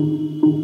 Música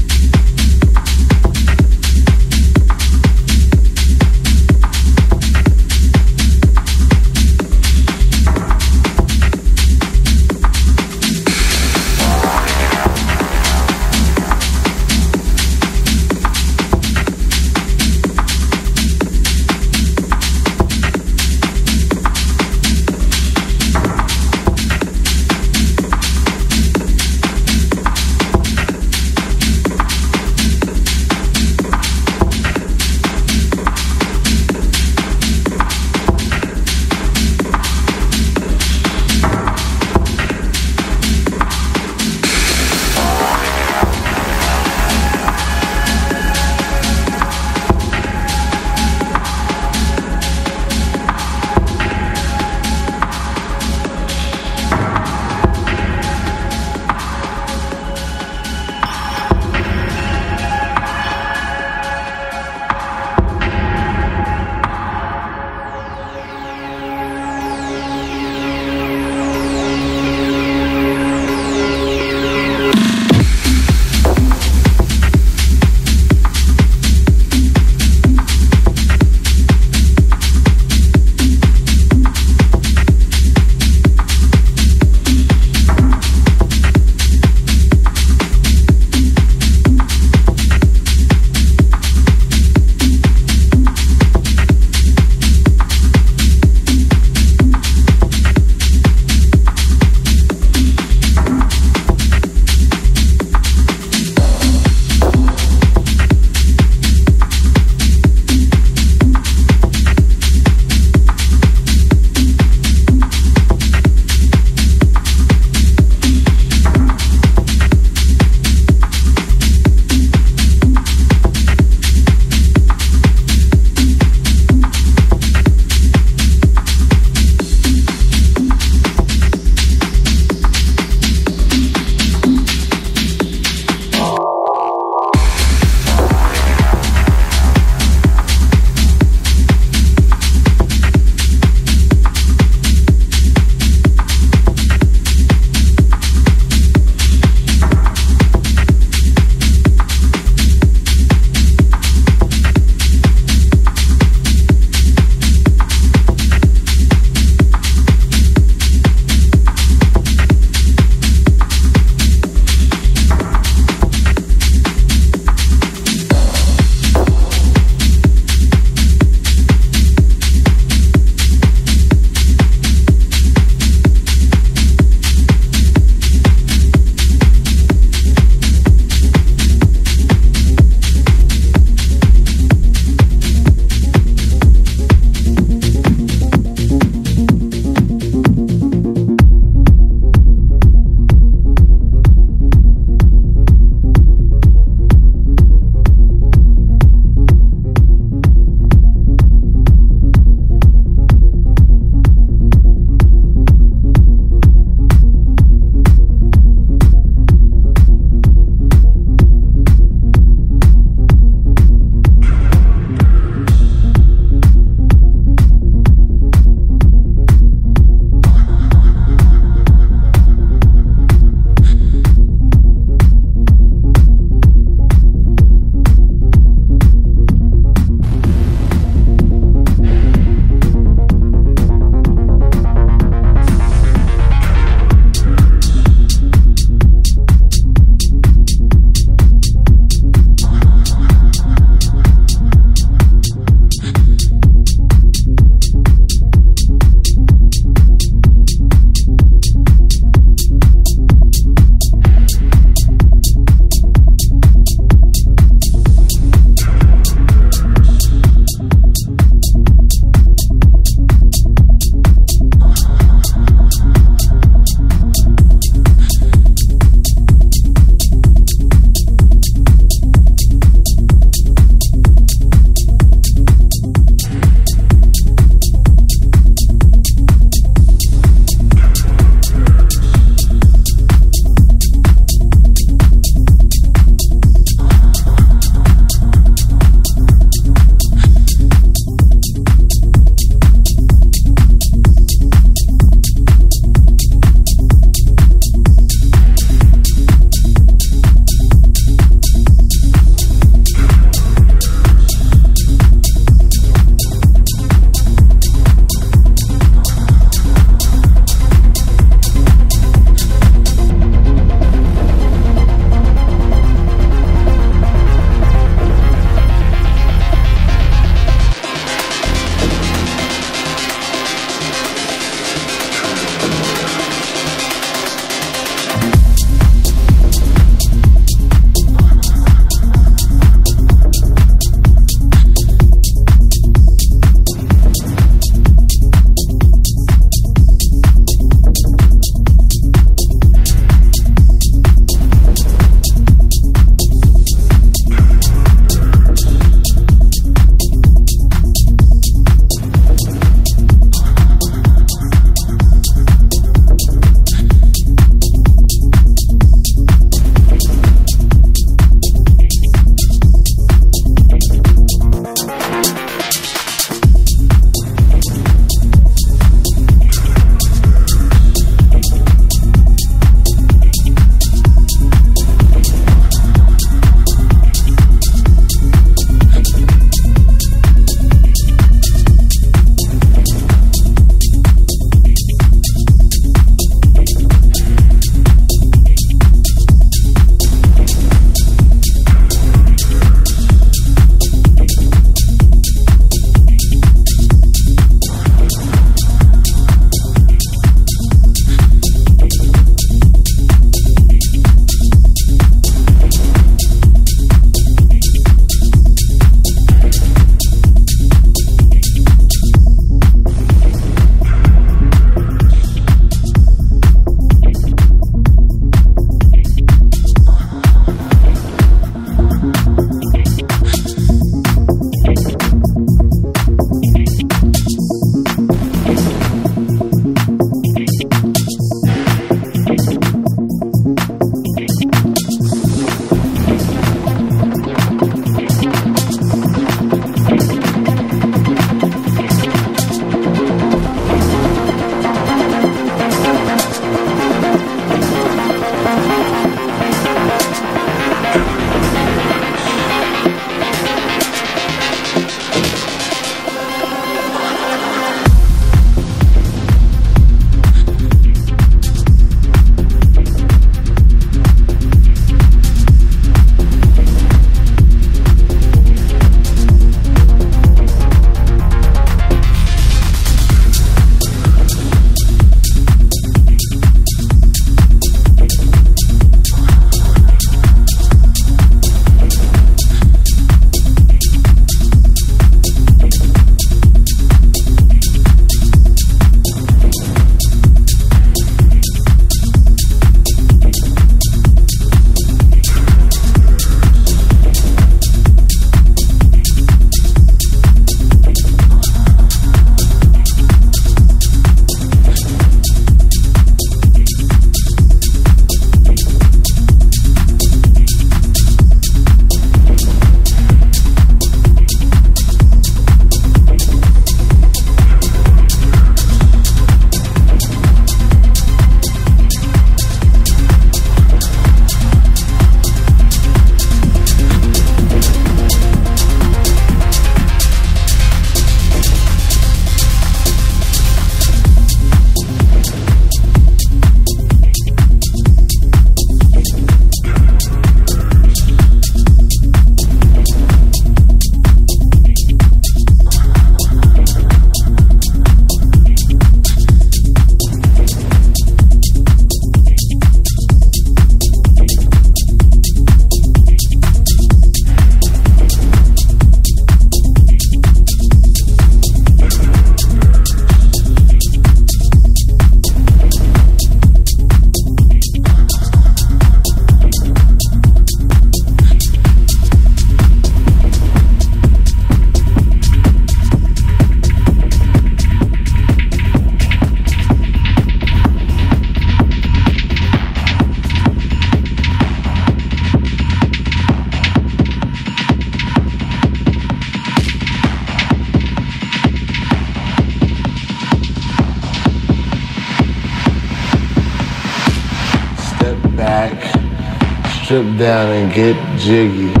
strip down and get jiggy.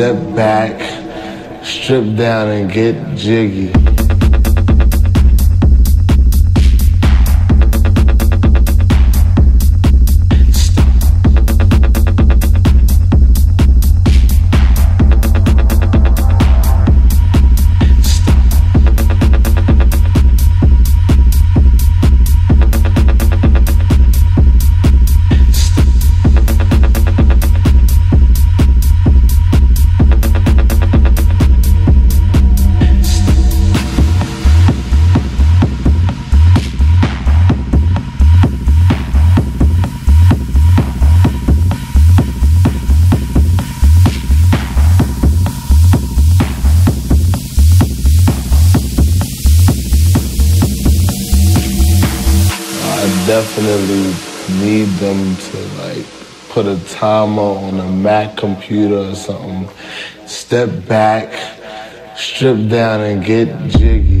Step back, strip down and get jiggy. Timer on a Mac computer or something. Step back, strip down and get jiggy.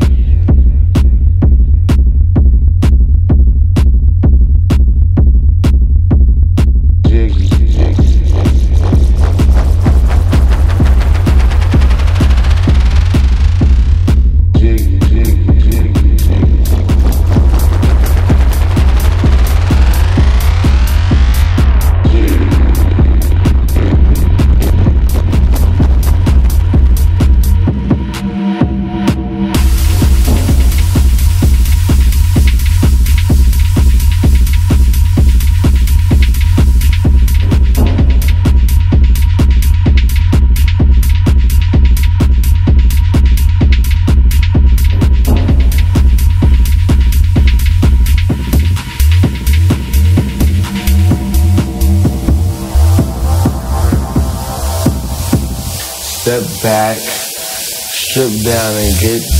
Step back, strip down and get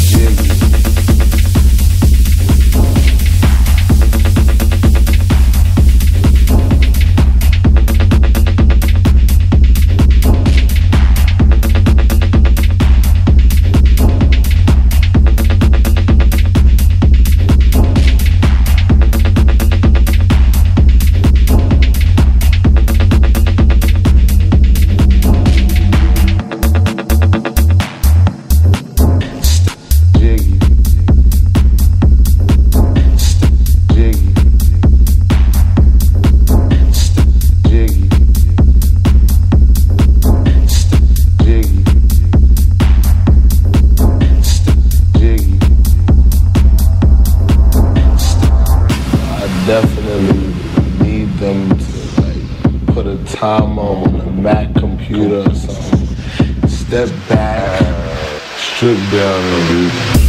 definitely need them to like put a timer on a Mac computer or something. Step back, strip down a bit.